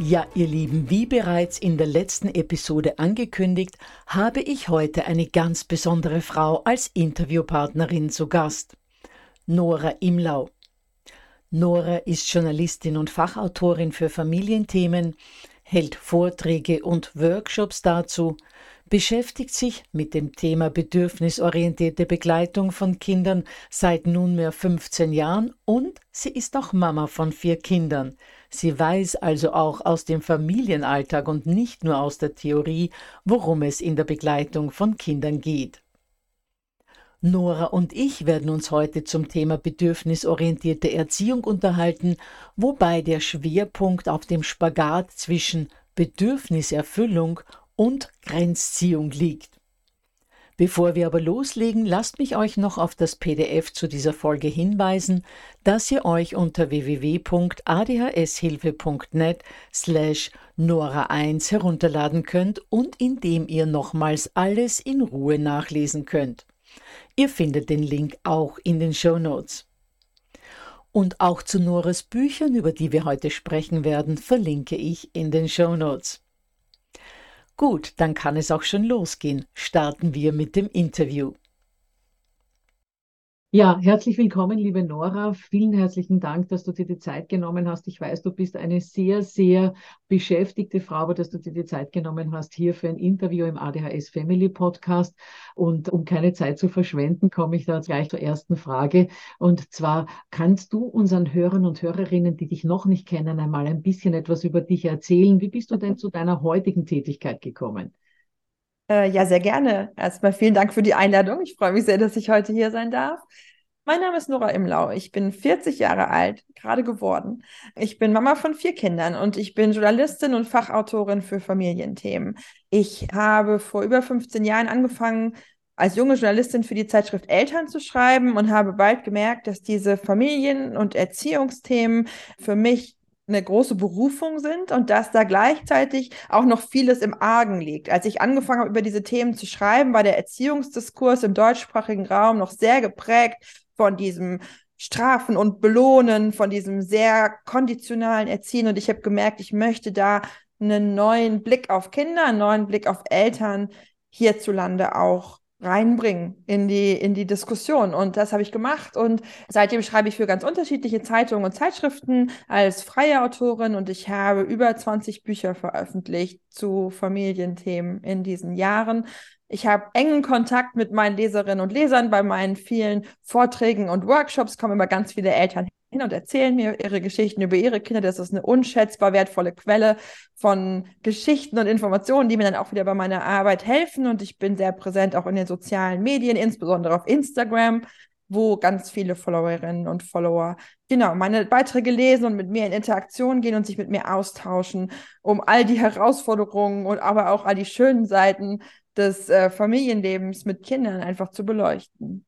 Ja, ihr Lieben, wie bereits in der letzten Episode angekündigt, habe ich heute eine ganz besondere Frau als Interviewpartnerin zu Gast. Nora Imlau. Nora ist Journalistin und Fachautorin für Familienthemen, hält Vorträge und Workshops dazu, beschäftigt sich mit dem Thema bedürfnisorientierte Begleitung von Kindern seit nunmehr 15 Jahren und sie ist auch Mama von vier Kindern. Sie weiß also auch aus dem Familienalltag und nicht nur aus der Theorie, worum es in der Begleitung von Kindern geht. Nora und ich werden uns heute zum Thema bedürfnisorientierte Erziehung unterhalten, wobei der Schwerpunkt auf dem Spagat zwischen Bedürfniserfüllung und Grenzziehung liegt. Bevor wir aber loslegen, lasst mich euch noch auf das PDF zu dieser Folge hinweisen, das ihr euch unter www.adhshilfe.net slash Nora1 herunterladen könnt und in dem ihr nochmals alles in Ruhe nachlesen könnt. Ihr findet den Link auch in den Show Notes. Und auch zu Noras Büchern, über die wir heute sprechen werden, verlinke ich in den Show Notes. Gut, dann kann es auch schon losgehen. Starten wir mit dem Interview. Ja, herzlich willkommen, liebe Nora. Vielen herzlichen Dank, dass du dir die Zeit genommen hast. Ich weiß, du bist eine sehr, sehr beschäftigte Frau, aber dass du dir die Zeit genommen hast hier für ein Interview im ADHS Family Podcast. Und um keine Zeit zu verschwenden, komme ich da gleich zur ersten Frage. Und zwar kannst du unseren Hörern und Hörerinnen, die dich noch nicht kennen, einmal ein bisschen etwas über dich erzählen. Wie bist du denn zu deiner heutigen Tätigkeit gekommen? Äh, ja, sehr gerne. Erstmal vielen Dank für die Einladung. Ich freue mich sehr, dass ich heute hier sein darf. Mein Name ist Nora Imlau. Ich bin 40 Jahre alt, gerade geworden. Ich bin Mama von vier Kindern und ich bin Journalistin und Fachautorin für Familienthemen. Ich habe vor über 15 Jahren angefangen, als junge Journalistin für die Zeitschrift Eltern zu schreiben und habe bald gemerkt, dass diese Familien- und Erziehungsthemen für mich eine große Berufung sind und dass da gleichzeitig auch noch vieles im Argen liegt. Als ich angefangen habe, über diese Themen zu schreiben, war der Erziehungsdiskurs im deutschsprachigen Raum noch sehr geprägt von diesem Strafen und Belohnen, von diesem sehr konditionalen Erziehen. Und ich habe gemerkt, ich möchte da einen neuen Blick auf Kinder, einen neuen Blick auf Eltern hierzulande auch reinbringen in die, in die Diskussion. Und das habe ich gemacht. Und seitdem schreibe ich für ganz unterschiedliche Zeitungen und Zeitschriften als freie Autorin und ich habe über 20 Bücher veröffentlicht zu Familienthemen in diesen Jahren. Ich habe engen Kontakt mit meinen Leserinnen und Lesern bei meinen vielen Vorträgen und Workshops, kommen immer ganz viele Eltern hin und erzählen mir ihre Geschichten über ihre Kinder. Das ist eine unschätzbar wertvolle Quelle von Geschichten und Informationen, die mir dann auch wieder bei meiner Arbeit helfen. Und ich bin sehr präsent auch in den sozialen Medien, insbesondere auf Instagram wo ganz viele Followerinnen und Follower genau meine Beiträge lesen und mit mir in Interaktion gehen und sich mit mir austauschen, um all die Herausforderungen und aber auch all die schönen Seiten des äh, Familienlebens mit Kindern einfach zu beleuchten.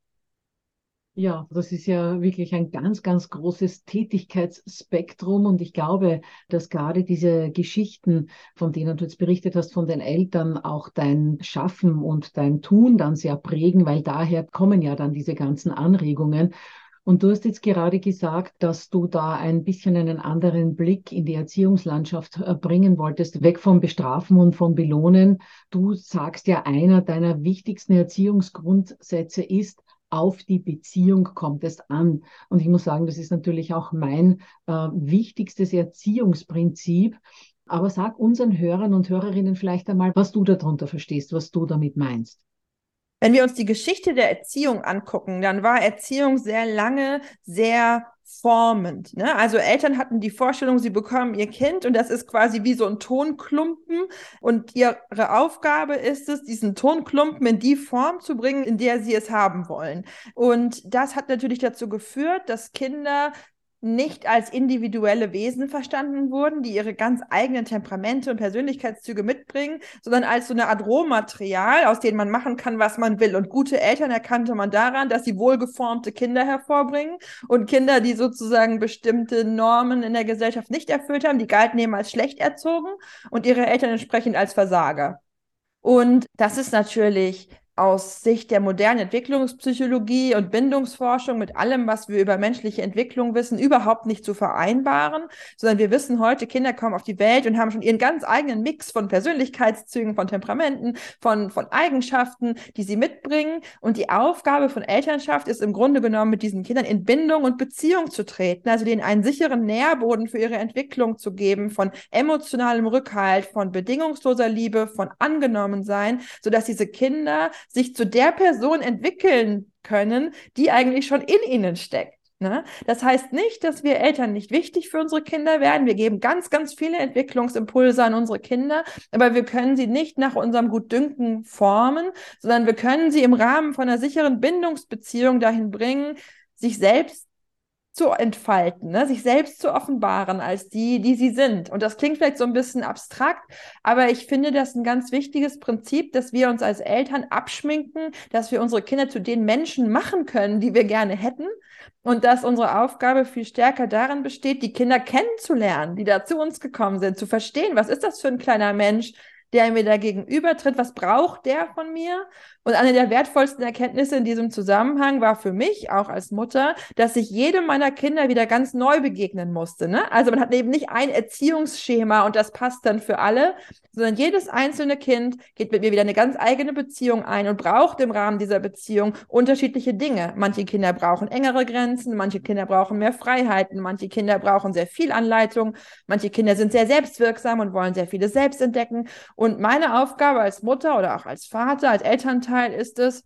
Ja, das ist ja wirklich ein ganz, ganz großes Tätigkeitsspektrum und ich glaube, dass gerade diese Geschichten, von denen du jetzt berichtet hast, von den Eltern auch dein Schaffen und dein Tun dann sehr prägen, weil daher kommen ja dann diese ganzen Anregungen. Und du hast jetzt gerade gesagt, dass du da ein bisschen einen anderen Blick in die Erziehungslandschaft äh, bringen wolltest, weg vom Bestrafen und vom Belohnen. Du sagst ja, einer deiner wichtigsten Erziehungsgrundsätze ist, auf die Beziehung kommt es an. Und ich muss sagen, das ist natürlich auch mein äh, wichtigstes Erziehungsprinzip. Aber sag unseren Hörern und Hörerinnen vielleicht einmal, was du darunter verstehst, was du damit meinst. Wenn wir uns die Geschichte der Erziehung angucken, dann war Erziehung sehr lange sehr formend. Ne? Also Eltern hatten die Vorstellung, sie bekommen ihr Kind und das ist quasi wie so ein Tonklumpen und ihre Aufgabe ist es, diesen Tonklumpen in die Form zu bringen, in der sie es haben wollen. Und das hat natürlich dazu geführt, dass Kinder nicht als individuelle Wesen verstanden wurden, die ihre ganz eigenen Temperamente und Persönlichkeitszüge mitbringen, sondern als so eine Art Rohmaterial, aus dem man machen kann, was man will. Und gute Eltern erkannte man daran, dass sie wohlgeformte Kinder hervorbringen und Kinder, die sozusagen bestimmte Normen in der Gesellschaft nicht erfüllt haben, die galten eben als schlecht erzogen und ihre Eltern entsprechend als Versager. Und das ist natürlich aus Sicht der modernen Entwicklungspsychologie und Bindungsforschung mit allem, was wir über menschliche Entwicklung wissen, überhaupt nicht zu vereinbaren, sondern wir wissen heute, Kinder kommen auf die Welt und haben schon ihren ganz eigenen Mix von Persönlichkeitszügen, von Temperamenten, von, von Eigenschaften, die sie mitbringen. Und die Aufgabe von Elternschaft ist im Grunde genommen, mit diesen Kindern in Bindung und Beziehung zu treten, also denen einen sicheren Nährboden für ihre Entwicklung zu geben, von emotionalem Rückhalt, von bedingungsloser Liebe, von angenommen sein, sodass diese Kinder sich zu der Person entwickeln können, die eigentlich schon in ihnen steckt. Ne? Das heißt nicht, dass wir Eltern nicht wichtig für unsere Kinder werden. Wir geben ganz, ganz viele Entwicklungsimpulse an unsere Kinder, aber wir können sie nicht nach unserem Gutdünken formen, sondern wir können sie im Rahmen von einer sicheren Bindungsbeziehung dahin bringen, sich selbst zu entfalten, ne? sich selbst zu offenbaren als die, die sie sind. Und das klingt vielleicht so ein bisschen abstrakt, aber ich finde das ein ganz wichtiges Prinzip, dass wir uns als Eltern abschminken, dass wir unsere Kinder zu den Menschen machen können, die wir gerne hätten. Und dass unsere Aufgabe viel stärker darin besteht, die Kinder kennenzulernen, die da zu uns gekommen sind, zu verstehen, was ist das für ein kleiner Mensch, der mir da gegenübertritt, was braucht der von mir? Und eine der wertvollsten Erkenntnisse in diesem Zusammenhang war für mich, auch als Mutter, dass ich jedem meiner Kinder wieder ganz neu begegnen musste. Ne? Also man hat eben nicht ein Erziehungsschema und das passt dann für alle, sondern jedes einzelne Kind geht mit mir wieder eine ganz eigene Beziehung ein und braucht im Rahmen dieser Beziehung unterschiedliche Dinge. Manche Kinder brauchen engere Grenzen, manche Kinder brauchen mehr Freiheiten, manche Kinder brauchen sehr viel Anleitung, manche Kinder sind sehr selbstwirksam und wollen sehr vieles selbst entdecken. Und meine Aufgabe als Mutter oder auch als Vater, als Elternteil, Teil ist es,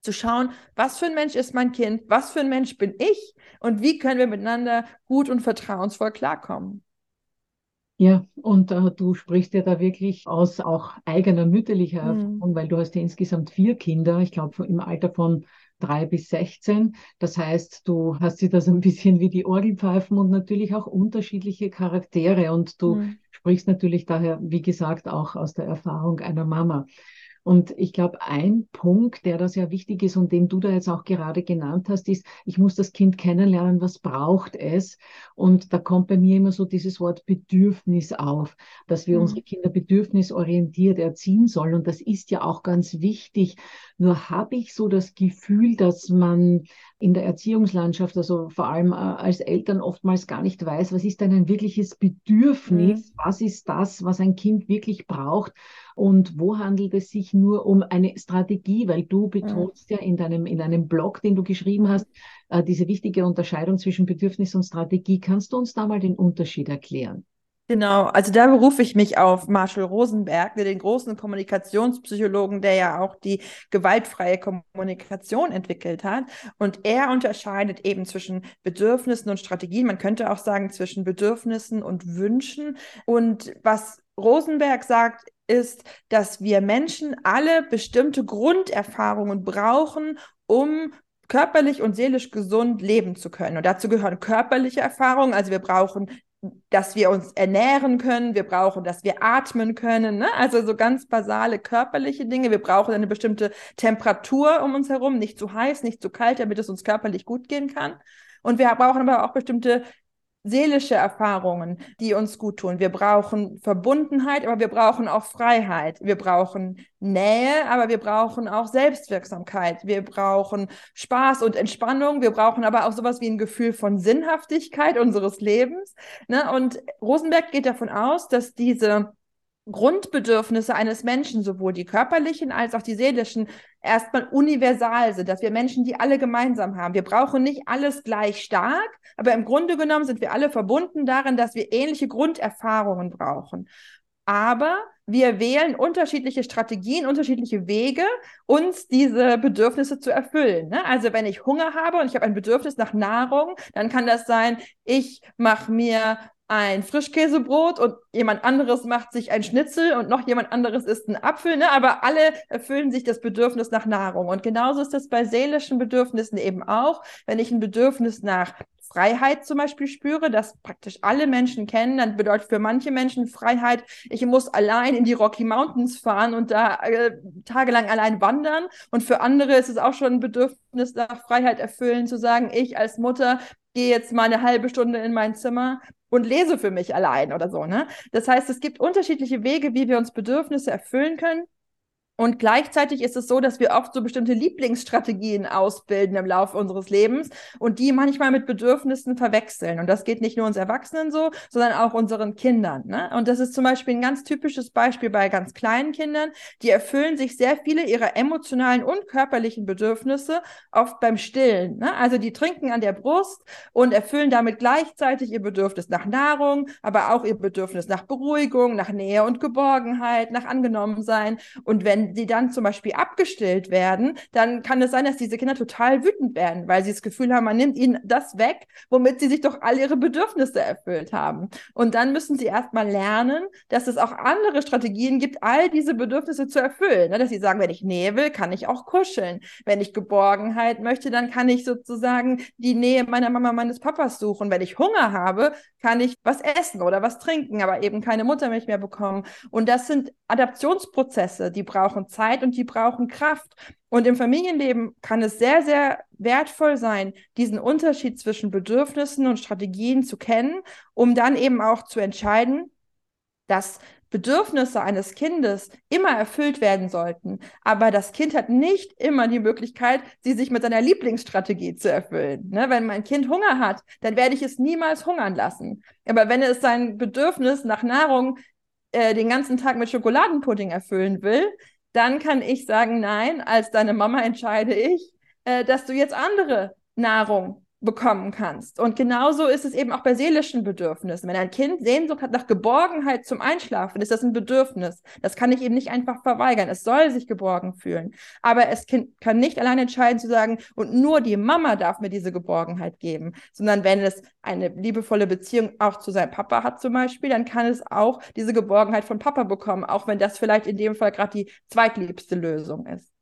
zu schauen, was für ein Mensch ist mein Kind, was für ein Mensch bin ich und wie können wir miteinander gut und vertrauensvoll klarkommen. Ja, und äh, du sprichst ja da wirklich aus auch eigener mütterlicher mhm. Erfahrung, mhm. weil du hast ja insgesamt vier Kinder, ich glaube im Alter von drei bis 16. Das heißt, du hast sie das ein bisschen wie die Orgelpfeifen und natürlich auch unterschiedliche Charaktere und du mhm. sprichst natürlich daher, wie gesagt, auch aus der Erfahrung einer Mama. Und ich glaube, ein Punkt, der da sehr wichtig ist und den du da jetzt auch gerade genannt hast, ist, ich muss das Kind kennenlernen, was braucht es. Und da kommt bei mir immer so dieses Wort Bedürfnis auf, dass wir mhm. unsere Kinder bedürfnisorientiert erziehen sollen. Und das ist ja auch ganz wichtig. Nur habe ich so das Gefühl, dass man in der Erziehungslandschaft, also vor allem äh, als Eltern oftmals gar nicht weiß, was ist denn ein wirkliches Bedürfnis? Mhm. Was ist das, was ein Kind wirklich braucht? Und wo handelt es sich nur um eine Strategie? Weil du betonst ja, in deinem, in einem Blog, den du geschrieben hast, äh, diese wichtige Unterscheidung zwischen Bedürfnis und Strategie. Kannst du uns da mal den Unterschied erklären? Genau, also da berufe ich mich auf Marshall Rosenberg, den großen Kommunikationspsychologen, der ja auch die gewaltfreie Kommunikation entwickelt hat. Und er unterscheidet eben zwischen Bedürfnissen und Strategien. Man könnte auch sagen zwischen Bedürfnissen und Wünschen. Und was Rosenberg sagt, ist, dass wir Menschen alle bestimmte Grunderfahrungen brauchen, um körperlich und seelisch gesund leben zu können. Und dazu gehören körperliche Erfahrungen. Also wir brauchen dass wir uns ernähren können, wir brauchen, dass wir atmen können, ne? also so ganz basale körperliche Dinge. Wir brauchen eine bestimmte Temperatur um uns herum, nicht zu heiß, nicht zu kalt, damit es uns körperlich gut gehen kann. Und wir brauchen aber auch bestimmte seelische Erfahrungen, die uns gut tun. Wir brauchen Verbundenheit, aber wir brauchen auch Freiheit. Wir brauchen Nähe, aber wir brauchen auch Selbstwirksamkeit. Wir brauchen Spaß und Entspannung. Wir brauchen aber auch sowas wie ein Gefühl von Sinnhaftigkeit unseres Lebens. Ne? Und Rosenberg geht davon aus, dass diese Grundbedürfnisse eines Menschen, sowohl die körperlichen als auch die seelischen, erstmal universal sind, dass wir Menschen die alle gemeinsam haben. Wir brauchen nicht alles gleich stark, aber im Grunde genommen sind wir alle verbunden darin, dass wir ähnliche Grunderfahrungen brauchen. Aber wir wählen unterschiedliche Strategien, unterschiedliche Wege, uns diese Bedürfnisse zu erfüllen. Ne? Also wenn ich Hunger habe und ich habe ein Bedürfnis nach Nahrung, dann kann das sein, ich mache mir ein Frischkäsebrot und jemand anderes macht sich ein Schnitzel und noch jemand anderes isst einen Apfel, ne? aber alle erfüllen sich das Bedürfnis nach Nahrung. Und genauso ist das bei seelischen Bedürfnissen eben auch. Wenn ich ein Bedürfnis nach Freiheit zum Beispiel spüre, das praktisch alle Menschen kennen, dann bedeutet für manche Menschen Freiheit, ich muss allein in die Rocky Mountains fahren und da äh, tagelang allein wandern. Und für andere ist es auch schon ein Bedürfnis nach Freiheit erfüllen, zu sagen, ich als Mutter gehe jetzt mal eine halbe Stunde in mein Zimmer und lese für mich allein oder so. Ne? Das heißt, es gibt unterschiedliche Wege, wie wir uns Bedürfnisse erfüllen können. Und gleichzeitig ist es so, dass wir oft so bestimmte Lieblingsstrategien ausbilden im Laufe unseres Lebens und die manchmal mit Bedürfnissen verwechseln. Und das geht nicht nur uns Erwachsenen so, sondern auch unseren Kindern. Ne? Und das ist zum Beispiel ein ganz typisches Beispiel bei ganz kleinen Kindern. Die erfüllen sich sehr viele ihrer emotionalen und körperlichen Bedürfnisse oft beim Stillen. Ne? Also die trinken an der Brust und erfüllen damit gleichzeitig ihr Bedürfnis nach Nahrung, aber auch ihr Bedürfnis nach Beruhigung, nach Nähe und Geborgenheit, nach Angenommensein. Und wenn sie dann zum Beispiel abgestillt werden, dann kann es sein, dass diese Kinder total wütend werden, weil sie das Gefühl haben, man nimmt ihnen das weg, womit sie sich doch all ihre Bedürfnisse erfüllt haben. Und dann müssen sie erstmal lernen, dass es auch andere Strategien gibt, all diese Bedürfnisse zu erfüllen. Ne? Dass sie sagen, wenn ich Nähe will, kann ich auch kuscheln. Wenn ich Geborgenheit möchte, dann kann ich sozusagen die Nähe meiner Mama, meines Papas suchen. Wenn ich Hunger habe, kann ich was essen oder was trinken, aber eben keine Muttermilch mehr bekommen. Und das sind Adaptionsprozesse, die brauchen Zeit und die brauchen Kraft. Und im Familienleben kann es sehr, sehr wertvoll sein, diesen Unterschied zwischen Bedürfnissen und Strategien zu kennen, um dann eben auch zu entscheiden, dass Bedürfnisse eines Kindes immer erfüllt werden sollten. Aber das Kind hat nicht immer die Möglichkeit, sie sich mit seiner Lieblingsstrategie zu erfüllen. Ne? Wenn mein Kind Hunger hat, dann werde ich es niemals hungern lassen. Aber wenn es sein Bedürfnis nach Nahrung äh, den ganzen Tag mit Schokoladenpudding erfüllen will, dann kann ich sagen, nein, als deine Mama entscheide ich, äh, dass du jetzt andere Nahrung bekommen kannst. Und genauso ist es eben auch bei seelischen Bedürfnissen. Wenn ein Kind Sehnsucht hat nach Geborgenheit zum Einschlafen, ist das ein Bedürfnis. Das kann ich eben nicht einfach verweigern. Es soll sich geborgen fühlen. Aber es kann nicht allein entscheiden zu sagen, und nur die Mama darf mir diese Geborgenheit geben, sondern wenn es eine liebevolle Beziehung auch zu seinem Papa hat zum Beispiel, dann kann es auch diese Geborgenheit von Papa bekommen, auch wenn das vielleicht in dem Fall gerade die zweitliebste Lösung ist.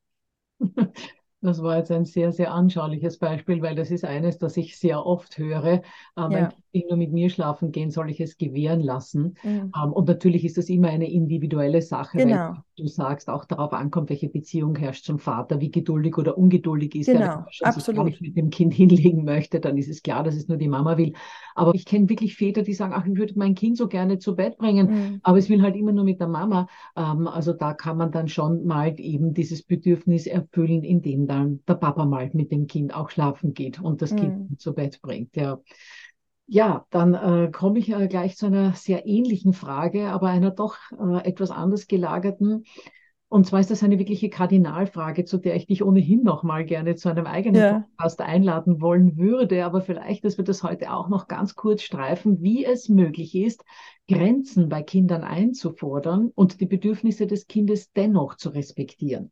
Das war jetzt ein sehr, sehr anschauliches Beispiel, weil das ist eines, das ich sehr oft höre. Äh, ja. Kind nur mit mir schlafen gehen, soll ich es gewähren lassen. Mhm. Ähm, und natürlich ist das immer eine individuelle Sache, genau. weil du sagst, auch darauf ankommt, welche Beziehung herrscht zum Vater, wie geduldig oder ungeduldig ist genau. er. Wenn er sich mit dem Kind hinlegen möchte, dann ist es klar, dass es nur die Mama will. Aber ich kenne wirklich Väter, die sagen, ach, ich würde mein Kind so gerne zu Bett bringen, mhm. aber es will halt immer nur mit der Mama. Ähm, also da kann man dann schon mal eben dieses Bedürfnis erfüllen, indem dann der Papa mal mit dem Kind auch schlafen geht und das mhm. Kind zu Bett bringt. Ja. Ja, dann äh, komme ich äh, gleich zu einer sehr ähnlichen Frage, aber einer doch äh, etwas anders gelagerten. Und zwar ist das eine wirkliche Kardinalfrage, zu der ich dich ohnehin noch mal gerne zu einem eigenen ja. Podcast einladen wollen würde. Aber vielleicht, dass wir das heute auch noch ganz kurz streifen, wie es möglich ist, Grenzen bei Kindern einzufordern und die Bedürfnisse des Kindes dennoch zu respektieren.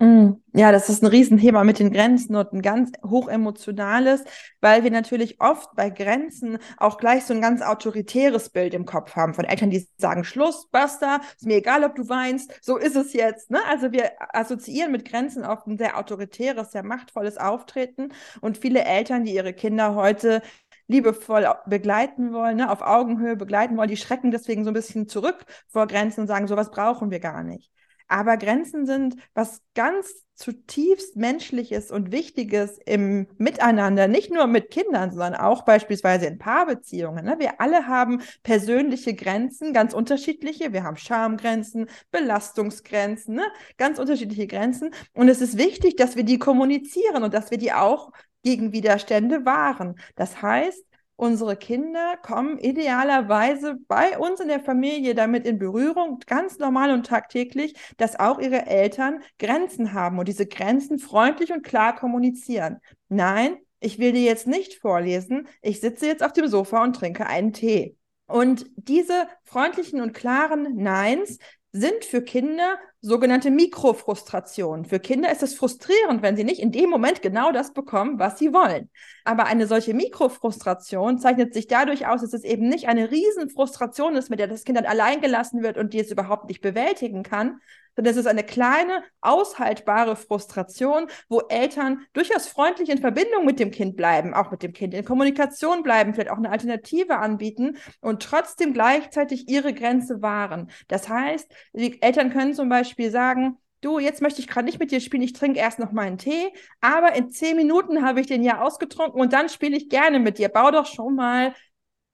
Mm. Ja, das ist ein Riesenthema mit den Grenzen und ein ganz hochemotionales, weil wir natürlich oft bei Grenzen auch gleich so ein ganz autoritäres Bild im Kopf haben von Eltern, die sagen, Schluss, basta, ist mir egal, ob du weinst, so ist es jetzt. Ne? Also wir assoziieren mit Grenzen oft ein sehr autoritäres, sehr machtvolles Auftreten und viele Eltern, die ihre Kinder heute liebevoll begleiten wollen, ne, auf Augenhöhe begleiten wollen, die schrecken deswegen so ein bisschen zurück vor Grenzen und sagen, sowas brauchen wir gar nicht. Aber Grenzen sind was ganz zutiefst Menschliches und Wichtiges im Miteinander, nicht nur mit Kindern, sondern auch beispielsweise in Paarbeziehungen. Ne? Wir alle haben persönliche Grenzen, ganz unterschiedliche. Wir haben Schamgrenzen, Belastungsgrenzen, ne? ganz unterschiedliche Grenzen. Und es ist wichtig, dass wir die kommunizieren und dass wir die auch gegen Widerstände wahren. Das heißt, unsere Kinder kommen idealerweise bei uns in der Familie damit in Berührung, ganz normal und tagtäglich, dass auch ihre Eltern Grenzen haben und diese Grenzen freundlich und klar kommunizieren. Nein, ich will dir jetzt nicht vorlesen, ich sitze jetzt auf dem Sofa und trinke einen Tee. Und diese freundlichen und klaren Neins sind für Kinder sogenannte Mikrofrustrationen. Für Kinder ist es frustrierend, wenn sie nicht in dem Moment genau das bekommen, was sie wollen. Aber eine solche Mikrofrustration zeichnet sich dadurch aus, dass es eben nicht eine Riesenfrustration ist, mit der das Kind dann allein gelassen wird und die es überhaupt nicht bewältigen kann, sondern es ist eine kleine, aushaltbare Frustration, wo Eltern durchaus freundlich in Verbindung mit dem Kind bleiben, auch mit dem Kind in Kommunikation bleiben, vielleicht auch eine Alternative anbieten und trotzdem gleichzeitig ihre Grenze wahren. Das heißt, die Eltern können zum Beispiel sagen, du, jetzt möchte ich gerade nicht mit dir spielen, ich trinke erst noch meinen Tee, aber in zehn Minuten habe ich den ja ausgetrunken und dann spiele ich gerne mit dir. Bau doch schon mal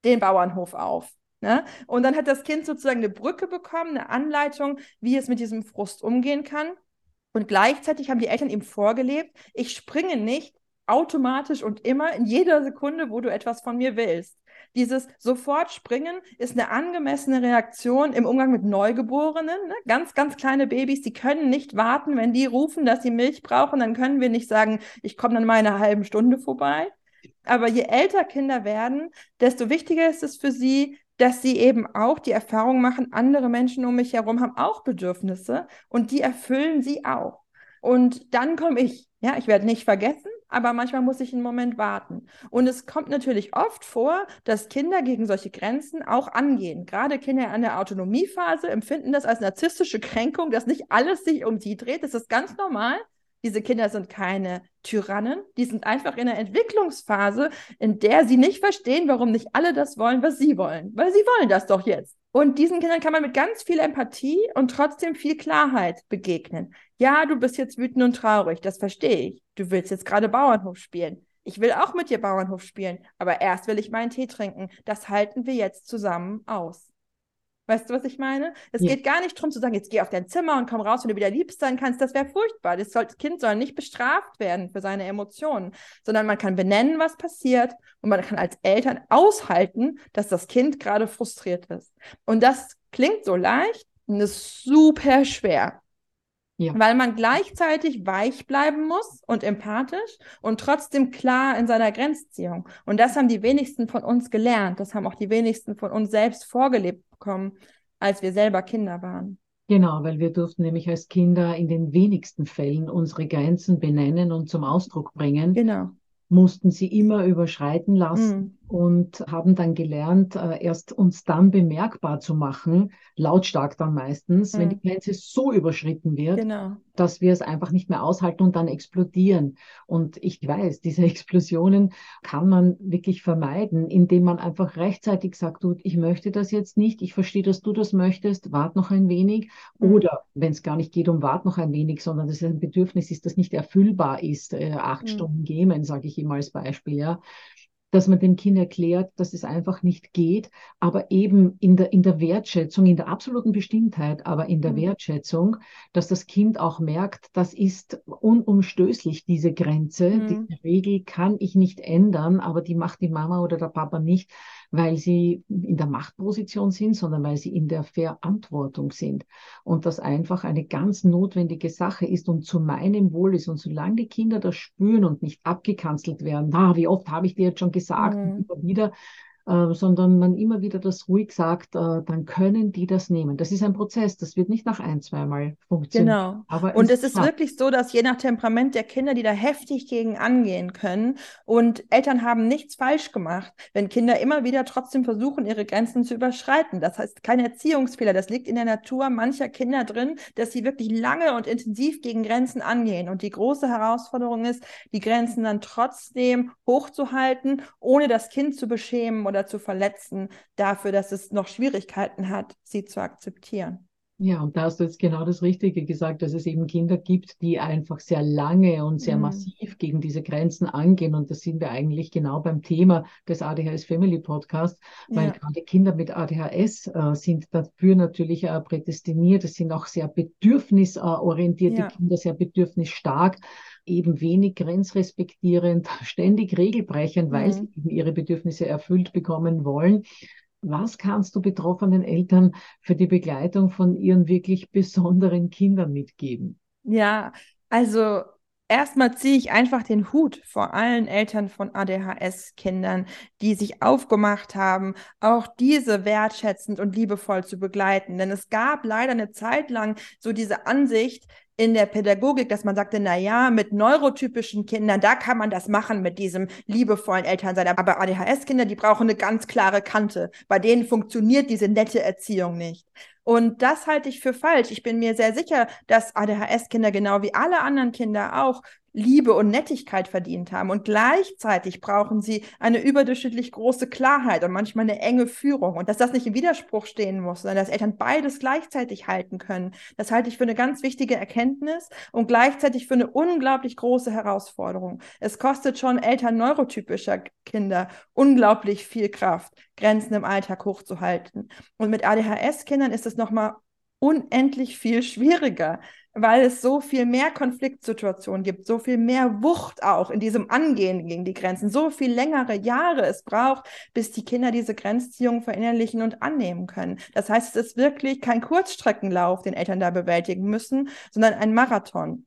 den Bauernhof auf. Ne? Und dann hat das Kind sozusagen eine Brücke bekommen, eine Anleitung, wie es mit diesem Frust umgehen kann. Und gleichzeitig haben die Eltern ihm vorgelebt, ich springe nicht automatisch und immer in jeder Sekunde, wo du etwas von mir willst. Dieses sofort springen ist eine angemessene Reaktion im Umgang mit Neugeborenen. Ne? Ganz, ganz kleine Babys, die können nicht warten, wenn die rufen, dass sie Milch brauchen, dann können wir nicht sagen, ich komme dann mal in einer halben Stunde vorbei. Aber je älter Kinder werden, desto wichtiger ist es für sie, dass sie eben auch die Erfahrung machen, andere Menschen um mich herum haben auch Bedürfnisse und die erfüllen sie auch. Und dann komme ich. Ja, ich werde nicht vergessen, aber manchmal muss ich einen Moment warten. Und es kommt natürlich oft vor, dass Kinder gegen solche Grenzen auch angehen. Gerade Kinder an der Autonomiephase empfinden das als narzisstische Kränkung, dass nicht alles sich um sie dreht. Das ist ganz normal. Diese Kinder sind keine Tyrannen, die sind einfach in einer Entwicklungsphase, in der sie nicht verstehen, warum nicht alle das wollen, was sie wollen. Weil sie wollen das doch jetzt. Und diesen Kindern kann man mit ganz viel Empathie und trotzdem viel Klarheit begegnen. Ja, du bist jetzt wütend und traurig, das verstehe ich. Du willst jetzt gerade Bauernhof spielen. Ich will auch mit dir Bauernhof spielen, aber erst will ich meinen Tee trinken. Das halten wir jetzt zusammen aus. Weißt du, was ich meine? Es ja. geht gar nicht darum zu sagen, jetzt geh auf dein Zimmer und komm raus, wenn du wieder lieb sein kannst. Das wäre furchtbar. Das, soll, das Kind soll nicht bestraft werden für seine Emotionen, sondern man kann benennen, was passiert und man kann als Eltern aushalten, dass das Kind gerade frustriert ist. Und das klingt so leicht und ist super schwer. Ja. Weil man gleichzeitig weich bleiben muss und empathisch und trotzdem klar in seiner Grenzziehung. Und das haben die wenigsten von uns gelernt. Das haben auch die wenigsten von uns selbst vorgelebt bekommen, als wir selber Kinder waren. Genau, weil wir durften nämlich als Kinder in den wenigsten Fällen unsere Grenzen benennen und zum Ausdruck bringen. Genau. Mussten sie immer überschreiten lassen. Mhm und haben dann gelernt, äh, erst uns dann bemerkbar zu machen, lautstark dann meistens, mhm. wenn die Grenze so überschritten wird, genau. dass wir es einfach nicht mehr aushalten und dann explodieren. Und ich weiß, diese Explosionen kann man wirklich vermeiden, indem man einfach rechtzeitig sagt, du, ich möchte das jetzt nicht, ich verstehe, dass du das möchtest, wart noch ein wenig. Mhm. Oder wenn es gar nicht geht um wart noch ein wenig, sondern dass es ein Bedürfnis ist, das nicht erfüllbar ist, äh, acht mhm. Stunden Gamen, sage ich immer als Beispiel, ja dass man dem Kind erklärt, dass es einfach nicht geht, aber eben in der, in der Wertschätzung, in der absoluten Bestimmtheit, aber in der mhm. Wertschätzung, dass das Kind auch merkt, das ist unumstößlich, diese Grenze. Mhm. Die Regel kann ich nicht ändern, aber die macht die Mama oder der Papa nicht, weil sie in der Machtposition sind, sondern weil sie in der Verantwortung sind. Und das einfach eine ganz notwendige Sache ist und zu meinem Wohl ist. Und solange die Kinder das spüren und nicht abgekanzelt werden, na, wie oft habe ich dir jetzt schon gesagt, mhm. immer wieder, äh, sondern man immer wieder das ruhig sagt, äh, dann können die das nehmen. Das ist ein Prozess, das wird nicht nach ein, zweimal funktionieren. Genau. Und es, ist klar. wirklich so, dass je nach Temperament der Kinder, die da heftig gegen angehen können und Eltern haben nichts falsch gemacht, wenn Kinder immer wieder trotzdem versuchen, ihre Grenzen zu überschreiten. Das heißt, kein Erziehungsfehler, das liegt in der Natur mancher Kinder drin, dass sie wirklich lange und intensiv gegen Grenzen angehen. Und die große Herausforderung ist, die Grenzen dann trotzdem hochzuhalten, ohne das Kind zu beschämen oder zu verletzen dafür, dass es noch Schwierigkeiten hat, sie zu akzeptieren. Ja, und da hast du jetzt genau das Richtige gesagt, dass es eben Kinder gibt, die einfach sehr lange und sehr mhm. massiv gegen diese Grenzen angehen. Und das sind wir eigentlich genau beim Thema des ADHS Family Podcast, weil ja. gerade Kinder mit ADHS äh, sind dafür natürlich äh, prädestiniert. Es sind auch sehr bedürfnisorientierte ja. Kinder, sehr bedürfnisstark eben wenig grenzrespektierend, ständig regelbrechend, weil mhm. sie eben ihre Bedürfnisse erfüllt bekommen wollen. Was kannst du betroffenen Eltern für die Begleitung von ihren wirklich besonderen Kindern mitgeben? Ja, also erstmal ziehe ich einfach den Hut vor allen Eltern von ADHS-Kindern, die sich aufgemacht haben, auch diese wertschätzend und liebevoll zu begleiten. Denn es gab leider eine Zeit lang so diese Ansicht, in der Pädagogik, dass man sagte, na ja, mit neurotypischen Kindern, da kann man das machen mit diesem liebevollen Elternsein. Aber ADHS-Kinder, die brauchen eine ganz klare Kante. Bei denen funktioniert diese nette Erziehung nicht. Und das halte ich für falsch. Ich bin mir sehr sicher, dass ADHS-Kinder genau wie alle anderen Kinder auch Liebe und Nettigkeit verdient haben. Und gleichzeitig brauchen sie eine überdurchschnittlich große Klarheit und manchmal eine enge Führung. Und dass das nicht im Widerspruch stehen muss, sondern dass Eltern beides gleichzeitig halten können, das halte ich für eine ganz wichtige Erkenntnis und gleichzeitig für eine unglaublich große Herausforderung. Es kostet schon Eltern neurotypischer Kinder unglaublich viel Kraft, Grenzen im Alltag hochzuhalten. Und mit ADHS-Kindern ist es nochmal unendlich viel schwieriger, weil es so viel mehr Konfliktsituationen gibt, so viel mehr Wucht auch in diesem Angehen gegen die Grenzen, so viel längere Jahre es braucht, bis die Kinder diese Grenzziehung verinnerlichen und annehmen können. Das heißt, es ist wirklich kein Kurzstreckenlauf, den Eltern da bewältigen müssen, sondern ein Marathon.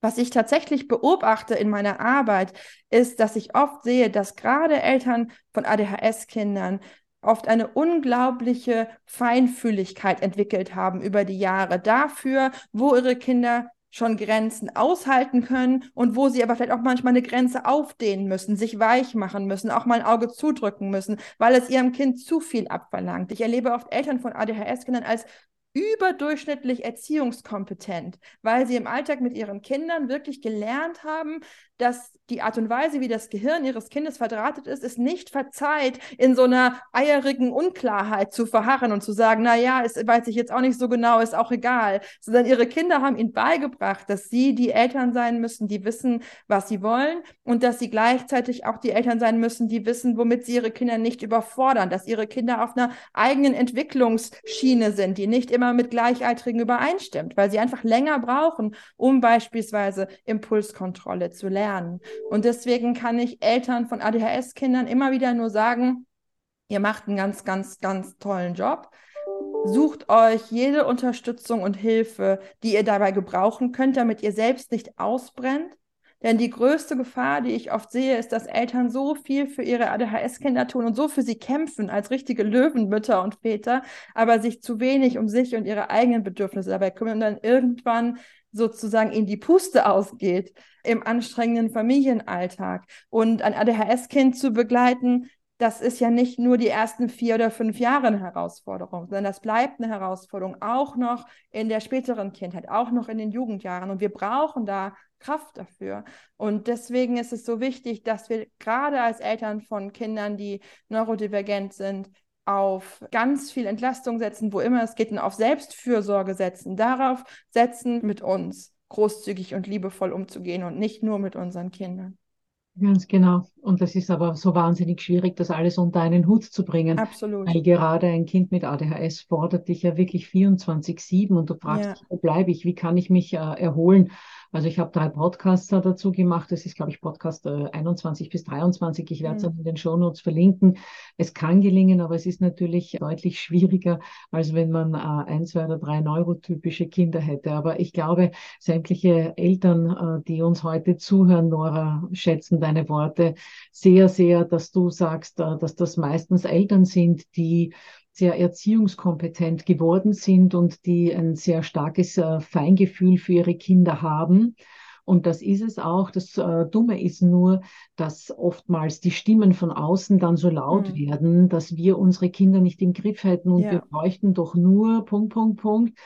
Was ich tatsächlich beobachte in meiner Arbeit, ist, dass ich oft sehe, dass gerade Eltern von ADHS-Kindern oft eine unglaubliche Feinfühligkeit entwickelt haben über die Jahre dafür, wo ihre Kinder schon Grenzen aushalten können und wo sie aber vielleicht auch manchmal eine Grenze aufdehnen müssen, sich weich machen müssen, auch mal ein Auge zudrücken müssen, weil es ihrem Kind zu viel abverlangt. Ich erlebe oft Eltern von ADHS-Kindern als überdurchschnittlich erziehungskompetent, weil sie im Alltag mit ihren Kindern wirklich gelernt haben, dass die Art und Weise, wie das Gehirn ihres Kindes verdrahtet ist, es nicht verzeiht, in so einer eierigen Unklarheit zu verharren und zu sagen, na ja, es weiß ich jetzt auch nicht so genau, ist auch egal, sondern ihre Kinder haben ihnen beigebracht, dass sie die Eltern sein müssen, die wissen, was sie wollen und dass sie gleichzeitig auch die Eltern sein müssen, die wissen, womit sie ihre Kinder nicht überfordern, dass ihre Kinder auf einer eigenen Entwicklungsschiene sind, die nicht immer mit Gleichaltrigen übereinstimmt, weil sie einfach länger brauchen, um beispielsweise Impulskontrolle zu lernen lernen. Und deswegen kann ich Eltern von ADHS-Kindern immer wieder nur sagen, ihr macht einen ganz, ganz, ganz tollen Job. Sucht euch jede Unterstützung und Hilfe, die ihr dabei gebrauchen könnt, damit ihr selbst nicht ausbrennt. Denn die größte Gefahr, die ich oft sehe, ist, dass Eltern so viel für ihre ADHS-Kinder tun und so für sie kämpfen als richtige Löwenmütter und Väter, aber sich zu wenig um sich und ihre eigenen Bedürfnisse dabei kümmern und dann irgendwann sozusagen in die Puste ausgeht im anstrengenden Familienalltag. Und ein ADHS-Kind zu begleiten, das ist ja nicht nur die ersten vier oder fünf Jahre eine Herausforderung, sondern das bleibt eine Herausforderung auch noch in der späteren Kindheit, auch noch in den Jugendjahren. Und wir brauchen da Kraft dafür. Und deswegen ist es so wichtig, dass wir gerade als Eltern von Kindern, die neurodivergent sind, auf ganz viel Entlastung setzen, wo immer es geht, und auf Selbstfürsorge setzen, darauf setzen, mit uns großzügig und liebevoll umzugehen und nicht nur mit unseren Kindern. Ganz genau. Und das ist aber so wahnsinnig schwierig, das alles unter einen Hut zu bringen. Absolut. Weil gerade ein Kind mit ADHS fordert dich ja wirklich 24-7 und du fragst Ja. wo bleibe ich, wie kann ich mich äh, erholen? Also ich habe drei Podcasts da dazu gemacht. Das ist, glaube ich, Podcast äh, 21 bis 23. Ich werde es Mhm. dann in den Shownotes verlinken. Es kann gelingen, aber es ist natürlich deutlich schwieriger, als wenn man äh, ein, zwei oder drei neurotypische Kinder hätte. Aber ich glaube, sämtliche Eltern, äh, die uns heute zuhören, Nora, schätzen deine Worte sehr, sehr, dass du sagst, äh, dass das meistens Eltern sind, die sehr erziehungskompetent geworden sind und die ein sehr starkes äh, Feingefühl für ihre Kinder haben. Und das ist es auch. Das äh, Dumme ist nur, dass oftmals die Stimmen von außen dann so laut Hm. werden, dass wir unsere Kinder nicht im Griff hätten und Ja. wir bräuchten doch nur Punkt, Punkt, Punkt.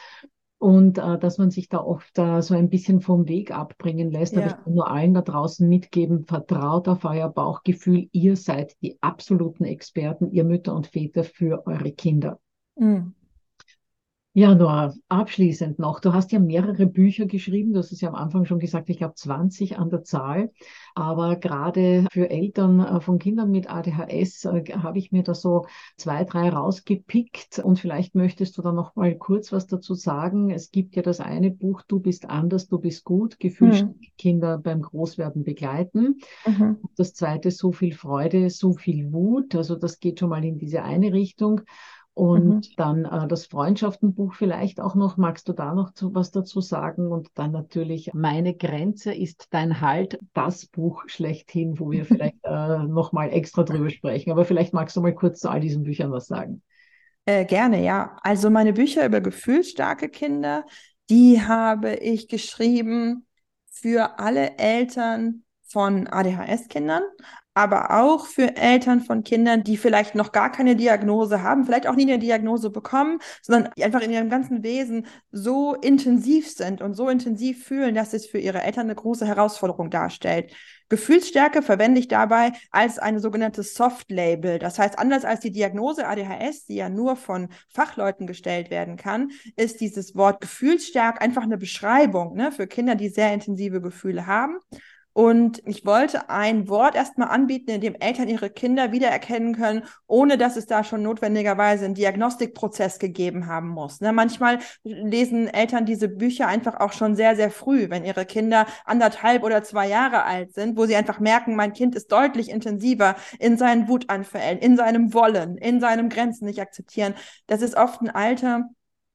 Und äh, dass man sich da oft äh, so ein bisschen vom Weg abbringen lässt. Aber Ja. ich kann nur allen da draußen mitgeben, vertraut auf euer Bauchgefühl. Ihr seid die absoluten Experten, ihr Mütter und Väter für eure Kinder. Mhm. Ja, Nora, abschließend noch. Du hast ja mehrere Bücher geschrieben. Du hast es ja am Anfang schon gesagt, ich glaube 20 an der Zahl. Aber gerade für Eltern äh, von Kindern mit ADHS äh, habe ich mir da so zwei, drei rausgepickt. Und vielleicht möchtest du da noch mal kurz was dazu sagen. Es gibt ja das eine Buch, Du bist anders, du bist gut, Gefühlsstärke Kinder beim Großwerden begleiten. Mhm. Das zweite, so viel Freude, so viel Wut. Also das geht schon mal in diese eine Richtung. Und Mhm. dann äh, das Freundschaftenbuch vielleicht auch noch. Magst du da noch zu, was dazu sagen? Und dann natürlich Meine Grenze ist dein Halt, das Buch schlechthin, wo wir vielleicht äh, noch mal extra drüber sprechen. Aber vielleicht magst du mal kurz zu all diesen Büchern was sagen. Äh, gerne, ja. Also meine Bücher über gefühlsstarke Kinder, die habe ich geschrieben für alle Eltern von ADHS-Kindern, aber auch für Eltern von Kindern, die vielleicht noch gar keine Diagnose haben, vielleicht auch nie eine Diagnose bekommen, sondern einfach in ihrem ganzen Wesen so intensiv sind und so intensiv fühlen, dass es für ihre Eltern eine große Herausforderung darstellt. Gefühlsstärke verwende ich dabei als eine sogenannte Soft-Label. Das heißt, anders als die Diagnose ADHS, die ja nur von Fachleuten gestellt werden kann, ist dieses Wort Gefühlsstärke einfach eine Beschreibung ne, für Kinder, die sehr intensive Gefühle haben. Und ich wollte ein Wort erstmal anbieten, in dem Eltern ihre Kinder wiedererkennen können, ohne dass es da schon notwendigerweise einen Diagnostikprozess gegeben haben muss. Ne? Manchmal lesen Eltern diese Bücher einfach auch schon sehr, sehr früh, wenn ihre Kinder anderthalb oder zwei Jahre alt sind, wo sie einfach merken, mein Kind ist deutlich intensiver in seinen Wutanfällen, in seinem Wollen, in seinem Grenzen nicht akzeptieren. Das ist oft ein Alter,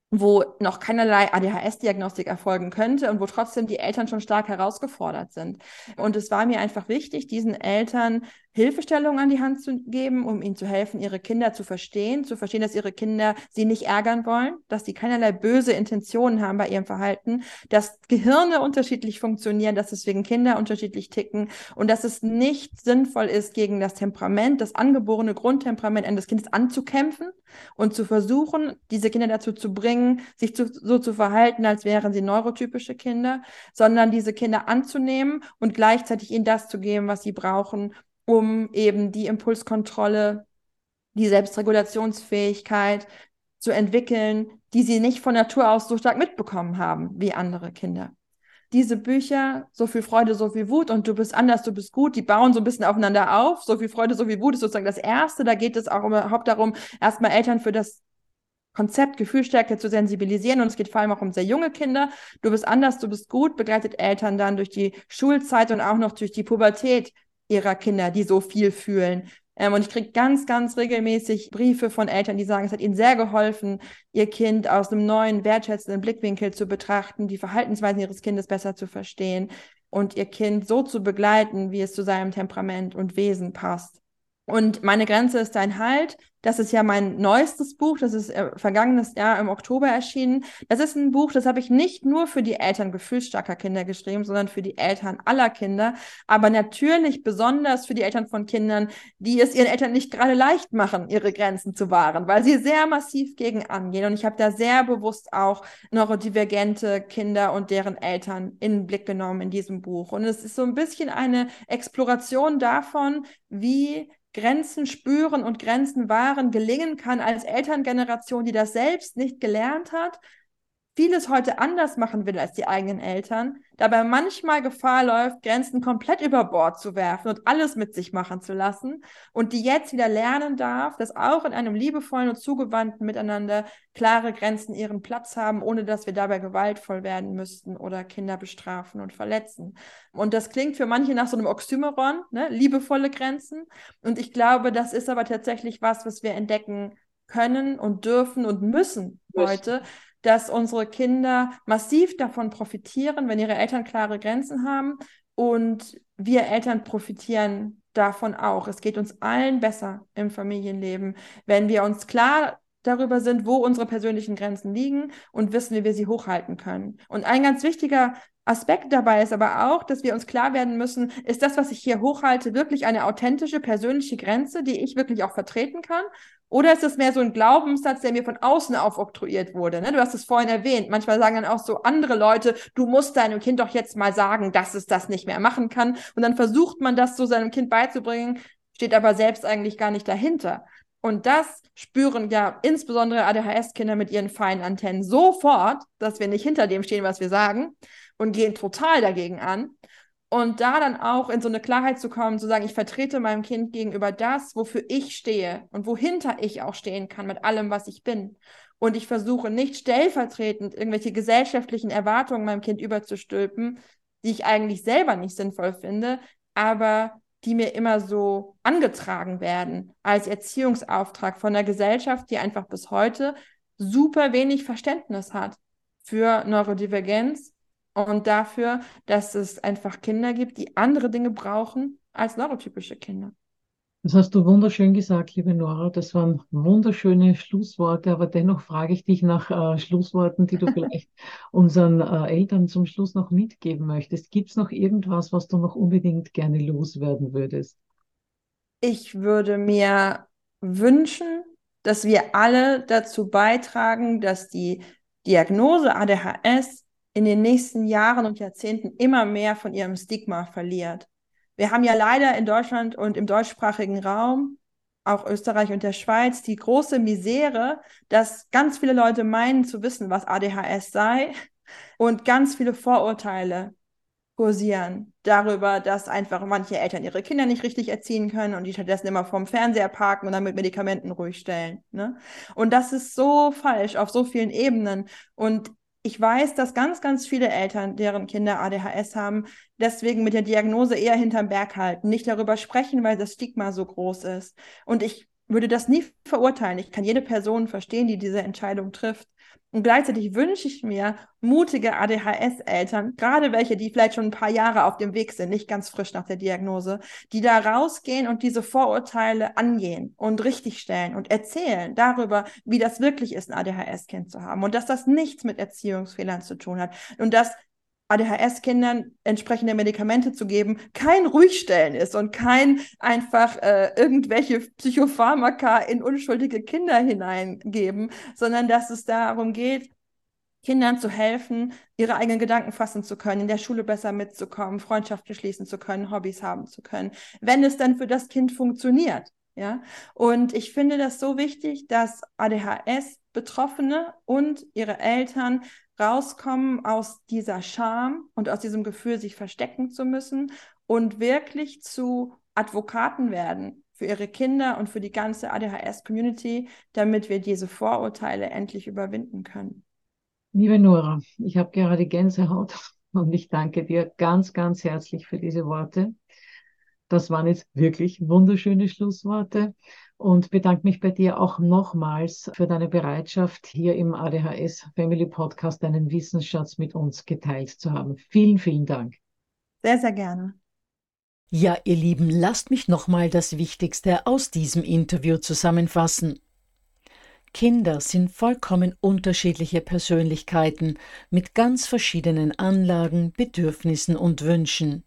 wo noch keinerlei ADHS-Diagnostik erfolgen könnte und wo trotzdem die Eltern schon stark herausgefordert sind. Und es war mir einfach wichtig, diesen Eltern Hilfestellung an die Hand zu geben, um ihnen zu helfen, ihre Kinder zu verstehen, zu verstehen, dass ihre Kinder sie nicht ärgern wollen, dass sie keinerlei böse Intentionen haben bei ihrem Verhalten, dass Gehirne unterschiedlich funktionieren, dass deswegen Kinder unterschiedlich ticken und dass es nicht sinnvoll ist, gegen das Temperament, das angeborene Grundtemperament eines Kindes anzukämpfen und zu versuchen, diese Kinder dazu zu bringen, sich zu, so zu verhalten, als wären sie neurotypische Kinder, sondern diese Kinder anzunehmen und gleichzeitig ihnen das zu geben, was sie brauchen, um eben die Impulskontrolle, die Selbstregulationsfähigkeit zu entwickeln, die sie nicht von Natur aus so stark mitbekommen haben wie andere Kinder. Diese Bücher, so viel Freude, so viel Wut und du bist anders, du bist gut, die bauen so ein bisschen aufeinander auf. So viel Freude, so viel Wut ist sozusagen das Erste. Da geht es auch überhaupt darum, erstmal Eltern für das Konzept Gefühlsstärke zu sensibilisieren und es geht vor allem auch um sehr junge Kinder. Du bist anders, du bist gut, begleitet Eltern dann durch die Schulzeit und auch noch durch die Pubertät ihrer Kinder, die so viel fühlen. Ähm, und ich kriege ganz, ganz regelmäßig Briefe von Eltern, die sagen, es hat ihnen sehr geholfen, ihr Kind aus einem neuen, wertschätzenden Blickwinkel zu betrachten, die Verhaltensweisen ihres Kindes besser zu verstehen und ihr Kind so zu begleiten, wie es zu seinem Temperament und Wesen passt. Und meine Grenze ist dein Halt. Das ist ja mein neuestes Buch. Das ist äh, vergangenes Jahr im Oktober erschienen. Das ist ein Buch, das habe ich nicht nur für die Eltern gefühlsstarker Kinder geschrieben, sondern für die Eltern aller Kinder. Aber natürlich besonders für die Eltern von Kindern, die es ihren Eltern nicht gerade leicht machen, ihre Grenzen zu wahren, weil sie sehr massiv gegen angehen. Und ich habe da sehr bewusst auch neurodivergente Kinder und deren Eltern in den Blick genommen in diesem Buch. Und es ist so ein bisschen eine Exploration davon, wie Grenzen spüren und Grenzen wahren gelingen kann als Elterngeneration, die das selbst nicht gelernt hat, vieles heute anders machen will als die eigenen Eltern, dabei manchmal Gefahr läuft, Grenzen komplett über Bord zu werfen und alles mit sich machen zu lassen und die jetzt wieder lernen darf, dass auch in einem liebevollen und zugewandten Miteinander klare Grenzen ihren Platz haben, ohne dass wir dabei gewaltvoll werden müssten oder Kinder bestrafen und verletzen. Und das klingt für manche nach so einem Oxymoron, ne? liebevolle Grenzen. Und ich glaube, das ist aber tatsächlich was, was wir entdecken können und dürfen und müssen heute, dass unsere Kinder massiv davon profitieren, wenn ihre Eltern klare Grenzen haben und wir Eltern profitieren davon auch. Es geht uns allen besser im Familienleben, wenn wir uns klar darüber sind, wo unsere persönlichen Grenzen liegen und wissen, wie wir sie hochhalten können. Und ein ganz wichtiger Aspekt dabei ist aber auch, dass wir uns klar werden müssen, ist das, was ich hier hochhalte, wirklich eine authentische persönliche Grenze, die ich wirklich auch vertreten kann? Oder ist es mehr so ein Glaubenssatz, der mir von außen aufoktroyiert wurde? Ne? Du hast es vorhin erwähnt. Manchmal sagen dann auch so andere Leute, du musst deinem Kind doch jetzt mal sagen, dass es das nicht mehr machen kann. Und dann versucht man das so seinem Kind beizubringen, steht aber selbst eigentlich gar nicht dahinter. Und das spüren ja insbesondere ADHS-Kinder mit ihren feinen Antennen sofort, dass wir nicht hinter dem stehen, was wir sagen und gehen total dagegen an. Und da dann auch in so eine Klarheit zu kommen, zu sagen, ich vertrete meinem Kind gegenüber das, wofür ich stehe und wohinter ich auch stehen kann mit allem, was ich bin. Und ich versuche nicht stellvertretend irgendwelche gesellschaftlichen Erwartungen meinem Kind überzustülpen, die ich eigentlich selber nicht sinnvoll finde, aber die mir immer so angetragen werden als Erziehungsauftrag von der Gesellschaft, die einfach bis heute super wenig Verständnis hat für Neurodivergenz und dafür, dass es einfach Kinder gibt, die andere Dinge brauchen als neurotypische Kinder. Das hast du wunderschön gesagt, liebe Nora. Das waren wunderschöne Schlussworte, aber dennoch frage ich dich nach äh, Schlussworten, die du vielleicht unseren äh, Eltern zum Schluss noch mitgeben möchtest. Gibt es noch irgendwas, was du noch unbedingt gerne loswerden würdest? Ich würde mir wünschen, dass wir alle dazu beitragen, dass die Diagnose ADHS in den nächsten Jahren und Jahrzehnten immer mehr von ihrem Stigma verliert. Wir haben ja leider in Deutschland und im deutschsprachigen Raum, auch Österreich und der Schweiz, die große Misere, dass ganz viele Leute meinen zu wissen, was ADHS sei und ganz viele Vorurteile kursieren darüber, dass einfach manche Eltern ihre Kinder nicht richtig erziehen können und die stattdessen immer vorm Fernseher parken und dann mit Medikamenten ruhig stellen. Ne? Und das ist so falsch auf so vielen Ebenen. Und ich weiß, dass ganz, ganz viele Eltern, deren Kinder ADHS haben, deswegen mit der Diagnose eher hinterm Berg halten, nicht darüber sprechen, weil das Stigma so groß ist. Und ich würde das nie verurteilen. Ich kann jede Person verstehen, die diese Entscheidung trifft. Und gleichzeitig wünsche ich mir mutige ADHS-Eltern, gerade welche, die vielleicht schon ein paar Jahre auf dem Weg sind, nicht ganz frisch nach der Diagnose, die da rausgehen und diese Vorurteile angehen und richtigstellen und erzählen darüber, wie das wirklich ist, ein ADHS-Kind zu haben. Und dass das nichts mit Erziehungsfehlern zu tun hat. Und dass ADHS-Kindern entsprechende Medikamente zu geben, kein Ruhigstellen ist und kein einfach äh, irgendwelche Psychopharmaka in unschuldige Kinder hineingeben, sondern dass es darum geht, Kindern zu helfen, ihre eigenen Gedanken fassen zu können, in der Schule besser mitzukommen, Freundschaften schließen zu können, Hobbys haben zu können, wenn es dann für das Kind funktioniert. Ja, und ich finde das so wichtig, dass ADHS-Betroffene und ihre Eltern rauskommen aus dieser Scham und aus diesem Gefühl, sich verstecken zu müssen und wirklich zu Advokaten werden für ihre Kinder und für die ganze ADHS-Community, damit wir diese Vorurteile endlich überwinden können. Liebe Nora, ich habe gerade Gänsehaut und ich danke dir ganz, ganz herzlich für diese Worte. Das waren jetzt wirklich wunderschöne Schlussworte und bedanke mich bei dir auch nochmals für deine Bereitschaft, hier im ADHS Family Podcast deinen Wissensschatz mit uns geteilt zu haben. Vielen, vielen Dank. Sehr, sehr gerne. Ja, ihr Lieben, lasst mich nochmal das Wichtigste aus diesem Interview zusammenfassen. Kinder sind vollkommen unterschiedliche Persönlichkeiten mit ganz verschiedenen Anlagen, Bedürfnissen und Wünschen.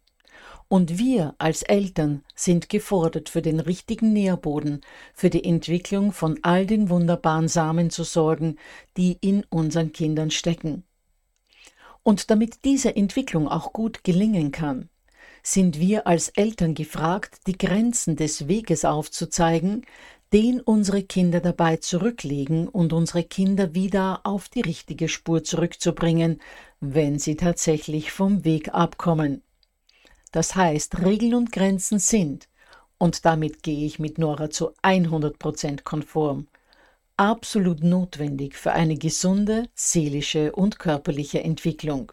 Und wir als Eltern sind gefordert, für den richtigen Nährboden, für die Entwicklung von all den wunderbaren Samen zu sorgen, die in unseren Kindern stecken. Und damit diese Entwicklung auch gut gelingen kann, sind wir als Eltern gefragt, die Grenzen des Weges aufzuzeigen, den unsere Kinder dabei zurücklegen und unsere Kinder wieder auf die richtige Spur zurückzubringen, wenn sie tatsächlich vom Weg abkommen. Das heißt, Regeln und Grenzen sind, und damit gehe ich mit Nora zu 100% konform, absolut notwendig für eine gesunde seelische und körperliche Entwicklung.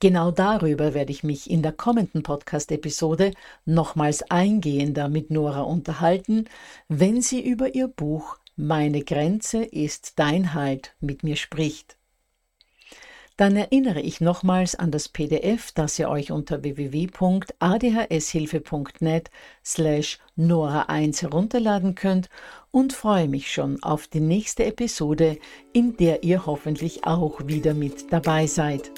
Genau darüber werde ich mich in der kommenden Podcast-Episode nochmals eingehender mit Nora unterhalten, wenn sie über ihr Buch Meine Grenze ist dein Halt mit mir spricht. Dann erinnere ich nochmals an das PDF, das ihr euch unter www.adhshilfe.net slash Nora1 herunterladen könnt und freue mich schon auf die nächste Episode, in der ihr hoffentlich auch wieder mit dabei seid.